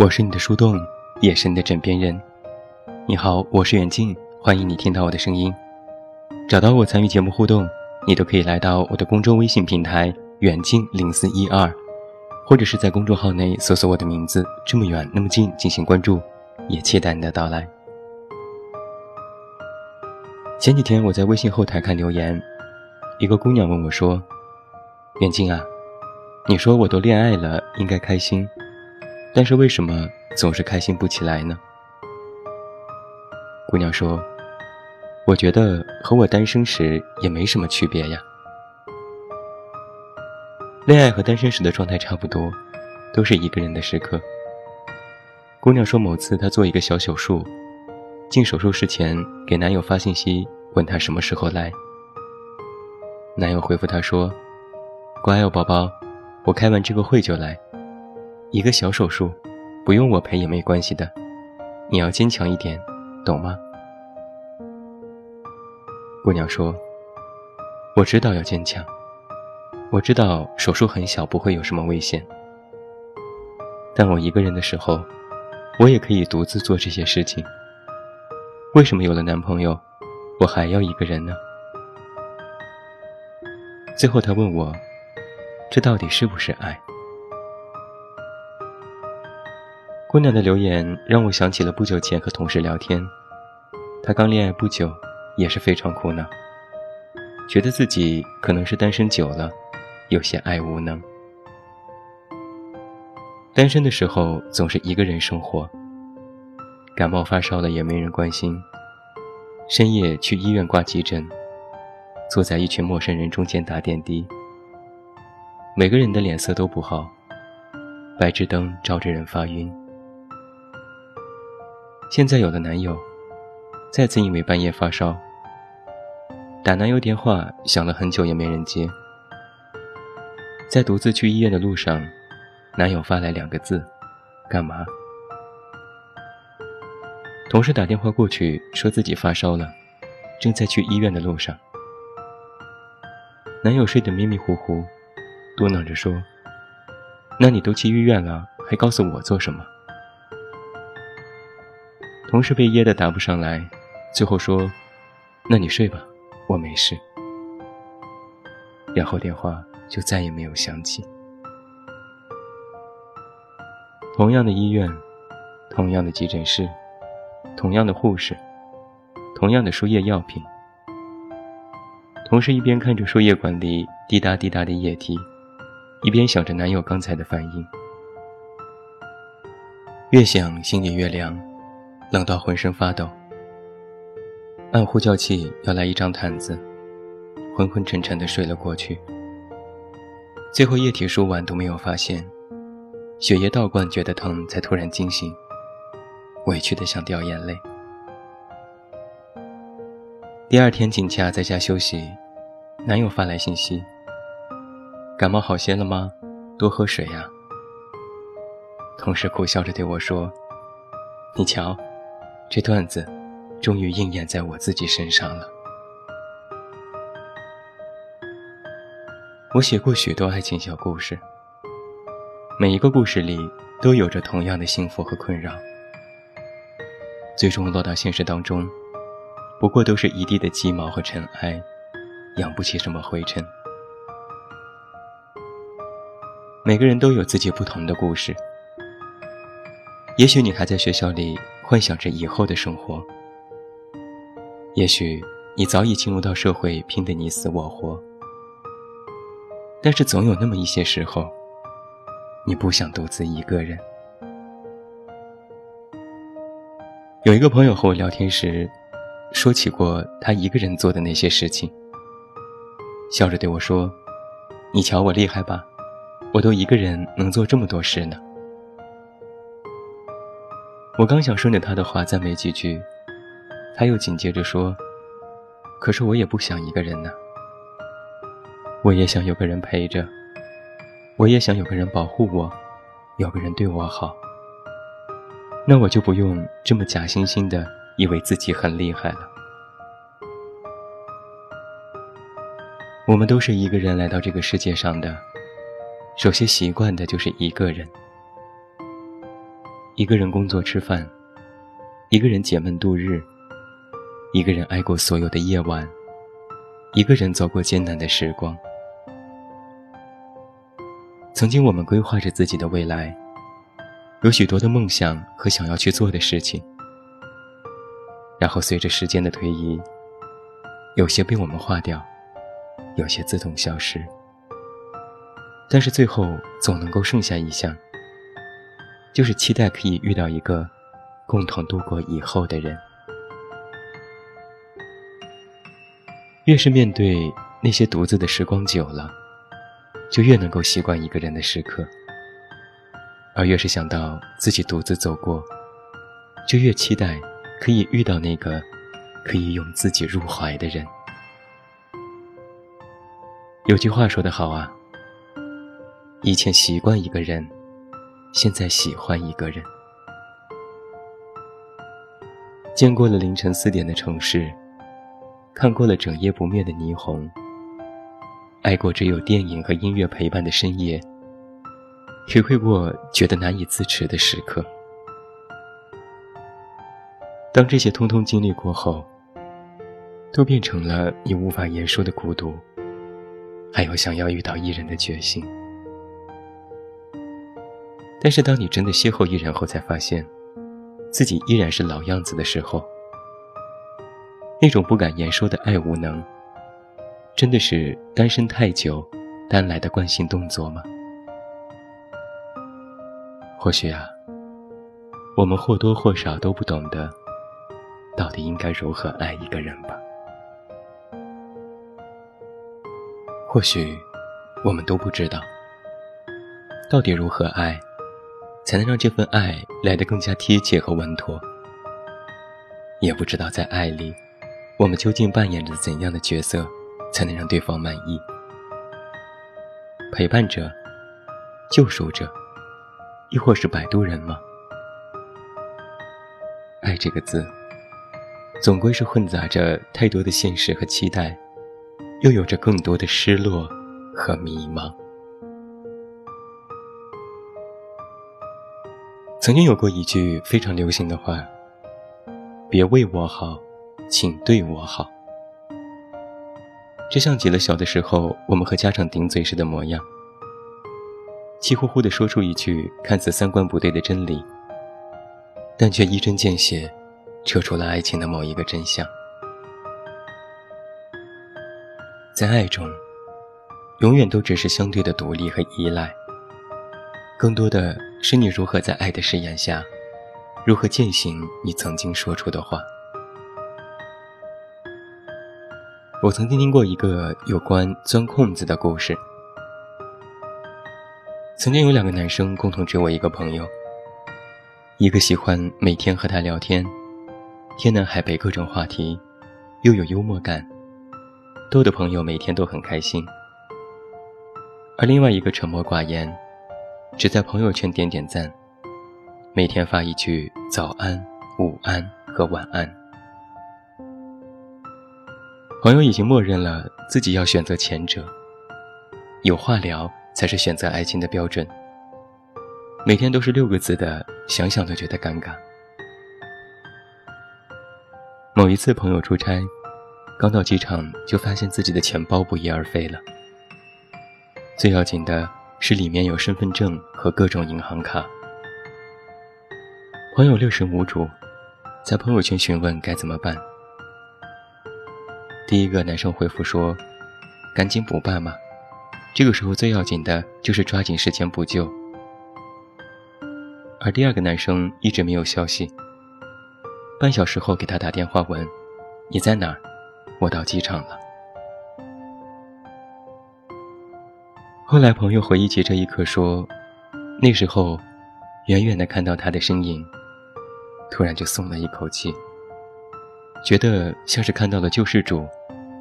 我是你的树洞，也是你的枕边人。你好，我是远近，欢迎你听到我的声音。找到我参与节目互动，你都可以来到我的公众微信平台远近零四一二，或者是在公众号内搜索我的名字这么远那么近进行关注，也期待你的到来。前几天我在微信后台看留言，一个姑娘问我说：“远近啊，你说我都恋爱了，应该开心。”但是为什么总是开心不起来呢？姑娘说：“我觉得和我单身时也没什么区别呀。恋爱和单身时的状态差不多，都是一个人的时刻。”姑娘说，某次她做一个小手术，进手术室前给男友发信息问他什么时候来。男友回复她说：“乖哦，宝宝，我开完这个会就来。”一个小手术，不用我陪也没关系的，你要坚强一点，懂吗？姑娘说：“我知道要坚强，我知道手术很小，不会有什么危险。但我一个人的时候，我也可以独自做这些事情。为什么有了男朋友，我还要一个人呢？”最后，他问我：“这到底是不是爱？”姑娘的留言让我想起了不久前和同事聊天，她刚恋爱不久，也是非常苦恼，觉得自己可能是单身久了，有些爱无能。单身的时候总是一个人生活，感冒发烧了也没人关心，深夜去医院挂急诊，坐在一群陌生人中间打点滴，每个人的脸色都不好，白炽灯照着人发晕。现在有了男友，再次因为半夜发烧，打男友电话响了很久也没人接。在独自去医院的路上，男友发来两个字：“干嘛？”同事打电话过去，说自己发烧了，正在去医院的路上。男友睡得迷迷糊糊，嘟囔着说：“那你都去医院了，还告诉我做什么？”同事被噎得答不上来，最后说：“那你睡吧，我没事。”然后电话就再也没有响起。同样的医院，同样的急诊室，同样的护士，同样的输液药品。同事一边看着输液管里滴答滴答的液体，一边想着男友刚才的反应。越想心里越凉。冷到浑身发抖，按呼叫器要来一张毯子，昏昏沉沉的睡了过去。最后液体输完都没有发现，血液倒灌觉得疼，才突然惊醒，委屈的想掉眼泪。第二天请假在家休息，男友发来信息：“感冒好些了吗？多喝水呀。”同事苦笑着对我说：“你瞧。”这段子，终于应验在我自己身上了。我写过许多爱情小故事，每一个故事里都有着同样的幸福和困扰，最终落到现实当中，不过都是一地的鸡毛和尘埃，养不起什么灰尘。每个人都有自己不同的故事，也许你还在学校里。幻想着以后的生活，也许你早已进入到社会，拼得你死我活。但是总有那么一些时候，你不想独自一个人。有一个朋友和我聊天时，说起过他一个人做的那些事情，笑着对我说：“你瞧我厉害吧，我都一个人能做这么多事呢。”我刚想顺着他的话赞美几句，他又紧接着说：“可是我也不想一个人呢，我也想有个人陪着，我也想有个人保护我，有个人对我好。那我就不用这么假惺惺的以为自己很厉害了。我们都是一个人来到这个世界上的，首先习惯的就是一个人。”一个人工作吃饭，一个人解闷度日，一个人挨过所有的夜晚，一个人走过艰难的时光。曾经，我们规划着自己的未来，有许多的梦想和想要去做的事情。然后，随着时间的推移，有些被我们划掉，有些自动消失。但是最后，总能够剩下一项，就是期待可以遇到一个共同度过以后的人。越是面对那些独自的时光久了。就越能够习惯一个人的时刻，而越是想到自己独自走过，就越期待可以遇到那个可以用自己入怀的人。有句话说得好啊，以前习惯一个人，现在喜欢一个人。见过了凌晨四点的城市，看过了整夜不灭的霓虹。爱过只有电影和音乐陪伴的深夜，体会过觉得难以自持的时刻。当这些通通经历过后，都变成了你无法言说的孤独，还有想要遇到一人的决心。但是当你真的邂逅一人后，才发现，自己依然是老样子的时候，那种不敢言说的爱无能。真的是单身太久，单来的惯性动作吗？或许啊，我们或多或少都不懂得，到底应该如何爱一个人吧。或许，我们都不知道，到底如何爱，才能让这份爱来得更加贴切和稳妥。也不知道在爱里，我们究竟扮演着怎样的角色。才能让对方满意。陪伴者、救赎者，亦或是摆渡人吗？爱这个字，总归是混杂着太多的现实和期待，又有着更多的失落和迷茫。曾经有过一句非常流行的话：“别为我好，请对我好。”这像极了小的时候我们和家长顶嘴时的模样，气呼呼地说出一句看似三观不对的真理，但却一针见血，扯出了爱情的某一个真相。在爱中，永远都只是相对的独立和依赖，更多的是你如何在爱的誓言下，如何践行你曾经说出的话。我曾经听过一个有关钻空子的故事。曾经有两个男生共同追我一个朋友，一个喜欢每天和他聊天，天南海北各种话题，又有幽默感，逗的朋友每天都很开心；而另外一个沉默寡言，只在朋友圈点点赞，每天发一句早安、午安和晚安。朋友已经默认了自己要选择前者，有话聊才是选择爱情的标准。每天都是六个字的，想想都觉得尴尬。某一次朋友出差，刚到机场就发现自己的钱包不翼而飞了。最要紧的是里面有身份证和各种银行卡。朋友六神无主，在朋友圈询问该怎么办。第一个男生回复说：“赶紧补办嘛，这个时候最要紧的就是抓紧时间补救。”而第二个男生一直没有消息。半小时后给他打电话问：“你在哪儿？我到机场了。”后来朋友回忆起这一刻说：“那时候，远远的看到他的身影，突然就松了一口气，觉得像是看到了救世主。”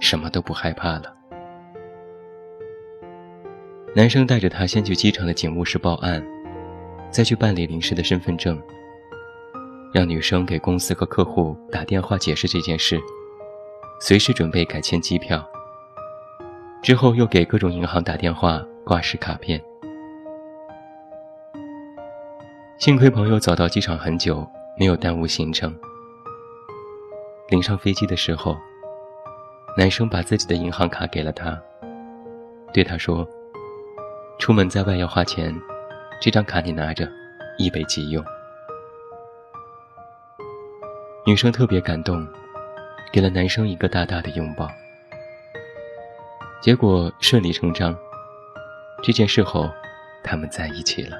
什么都不害怕了。男生带着她先去机场的警务室报案，再去办理临时的身份证，让女生给公司和客户打电话解释这件事，随时准备改签机票。之后又给各种银行打电话挂失卡片。幸亏朋友早到机场很久，没有耽误行程。临上飞机的时候，男生把自己的银行卡给了他，对他说：“出门在外要花钱，这张卡你拿着，以备急用。”女生特别感动，给了男生一个大大的拥抱。结果顺理成章，这件事后，他们在一起了。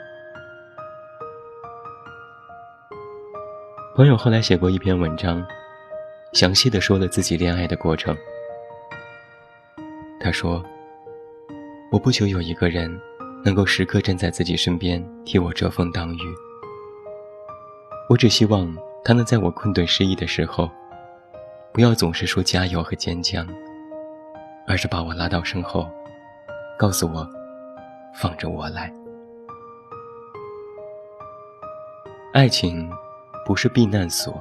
朋友后来写过一篇文章。详细的说了自己恋爱的过程。他说：“我不求有一个人能够时刻站在自己身边替我遮风挡雨，我只希望他能在我困顿失意的时候，不要总是说加油和坚强，而是把我拉到身后，告诉我，放着我来。爱情不是避难所。”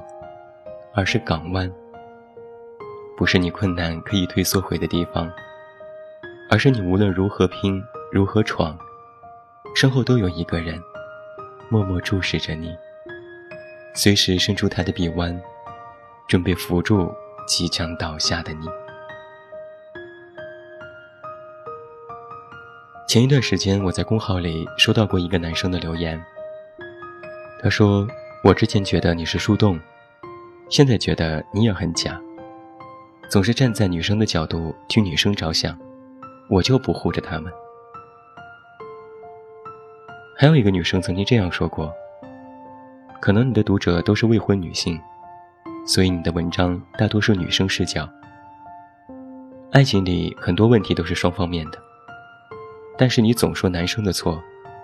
而是港湾，不是你困难可以退缩回的地方，而是你无论如何拼、如何闯，身后都有一个人，默默注视着你，随时伸出他的臂弯，准备扶住即将倒下的你。前一段时间，我在公号里收到过一个男生的留言，他说：“我之前觉得你是树洞。”现在觉得你也很假，总是站在女生的角度替女生着想，我就不护着她们。还有一个女生曾经这样说过：“可能你的读者都是未婚女性，所以你的文章大多是女生视角。爱情里很多问题都是双方面的，但是你总说男生的错，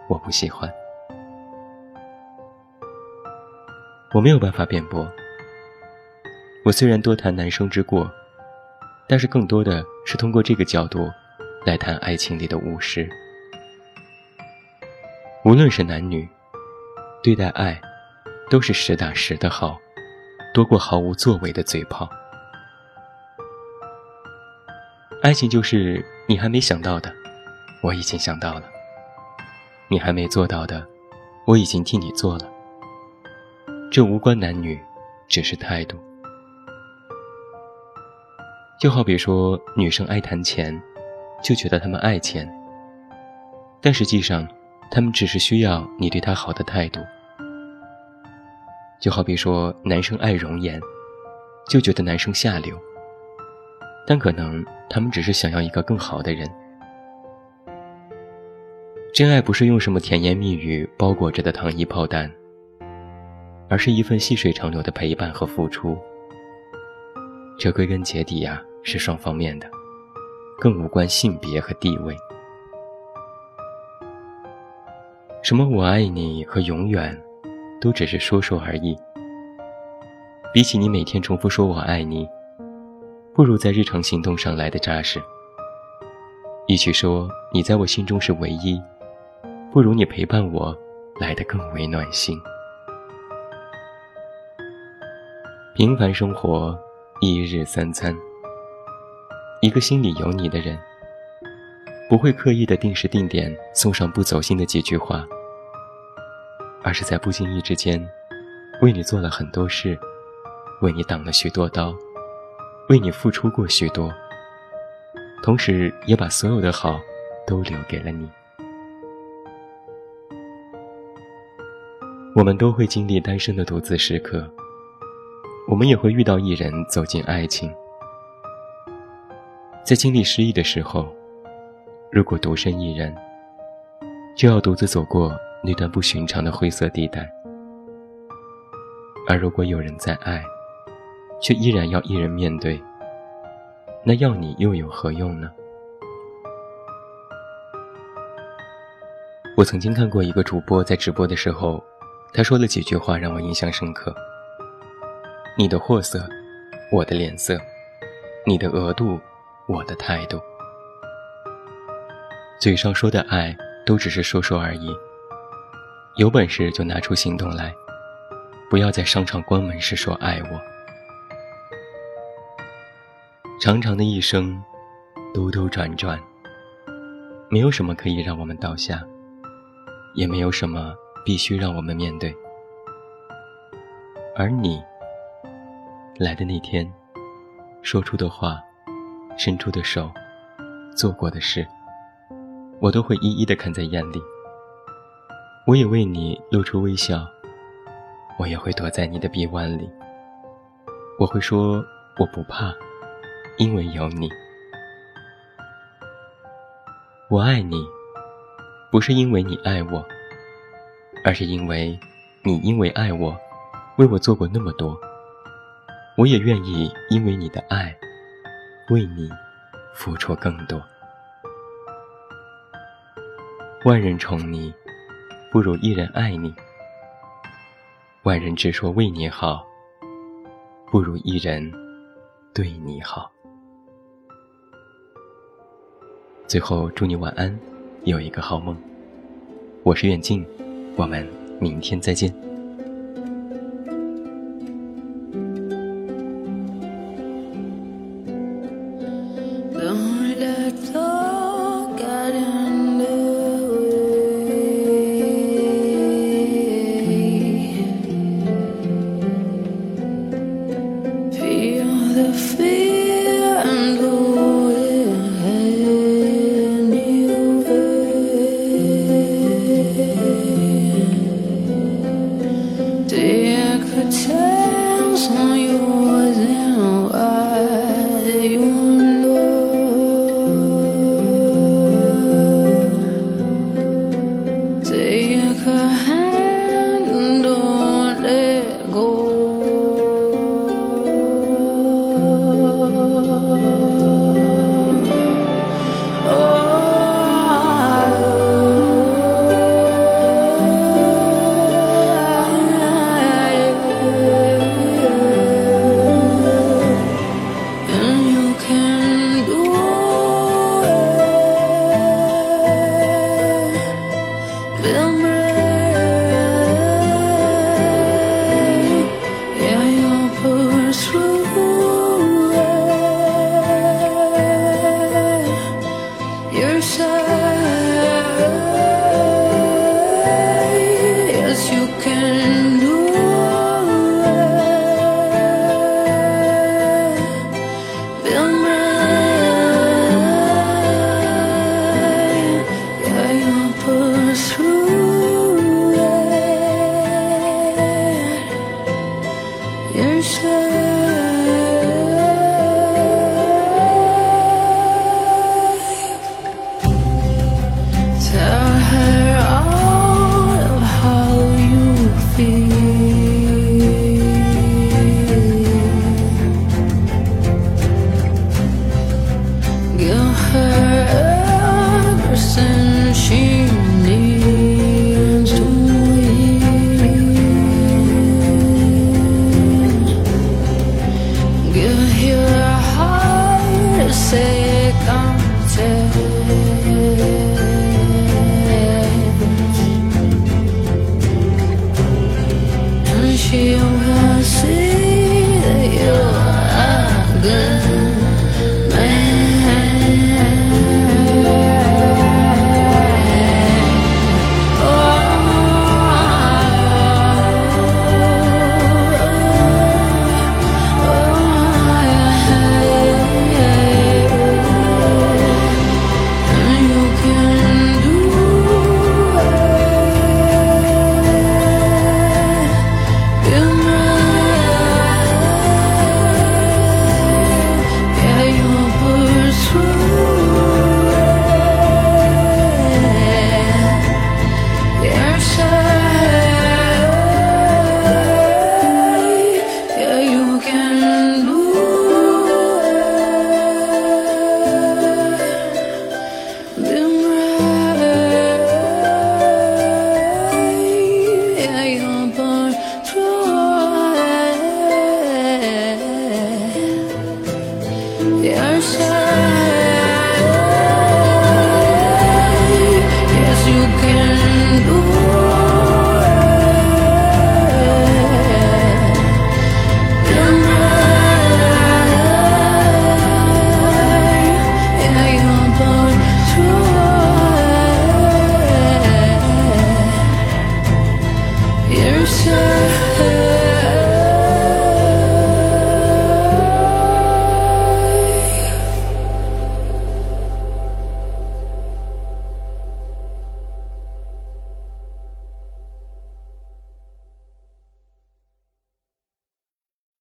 我不喜欢。我没有办法辩驳。”我虽然多谈男生之过，但是更多的是通过这个角度来谈爱情里的务实。无论是男女，对待爱都是实打实的好，多过毫无作为的嘴炮。爱情就是你还没想到的，我已经想到了；你还没做到的，我已经替你做了。这无关男女，只是态度。就好比说，女生爱谈钱，就觉得他们爱钱。但实际上，他们只是需要你对他好的态度。就好比说，男生爱容颜，就觉得男生下流。但可能他们只是想要一个更好的人。真爱不是用什么甜言蜜语包裹着的糖衣炮弹，而是一份细水长流的陪伴和付出。这归根结底呀，是双方面的，更无关性别和地位。什么“我爱你”和“永远”，都只是说说而已。比起你每天重复说我爱你，不如在日常行动上来的扎实。与其说你在我心中是唯一，不如你陪伴我来的更为暖心。平凡生活。一日三餐，一个心里有你的人，不会刻意的定时定点送上不走心的几句话，而是在不经意之间，为你做了很多事，为你挡了许多刀，为你付出过许多，同时也把所有的好都留给了你。我们都会经历单身的独自时刻。我们也会遇到一人走进爱情，在经历失意的时候，如果独身一人，就要独自走过那段不寻常的灰色地带；而如果有人在爱，却依然要一人面对，那要你又有何用呢？我曾经看过一个主播在直播的时候，他说了几句话让我印象深刻。你的货色，我的脸色；你的额度，我的态度。嘴上说的爱，都只是说说而已。有本事就拿出行动来，不要在商场关门时说爱我。长长的一生，兜兜转转，没有什么可以让我们倒下，也没有什么必须让我们面对。而你来的那天，说出的话，伸出的手，做过的事，我都会一一的看在眼里。我也为你露出微笑，我也会躲在你的臂弯里。我会说我不怕，因为有你。我爱你，不是因为你爱我，而是因为你因为爱我，为我做过那么多。我也愿意因为你的爱，为你付出更多。万人宠你，不如一人爱你；万人只说为你好，不如一人对你好。最后，祝你晚安，有一个好梦。我是远近，我们明天再见。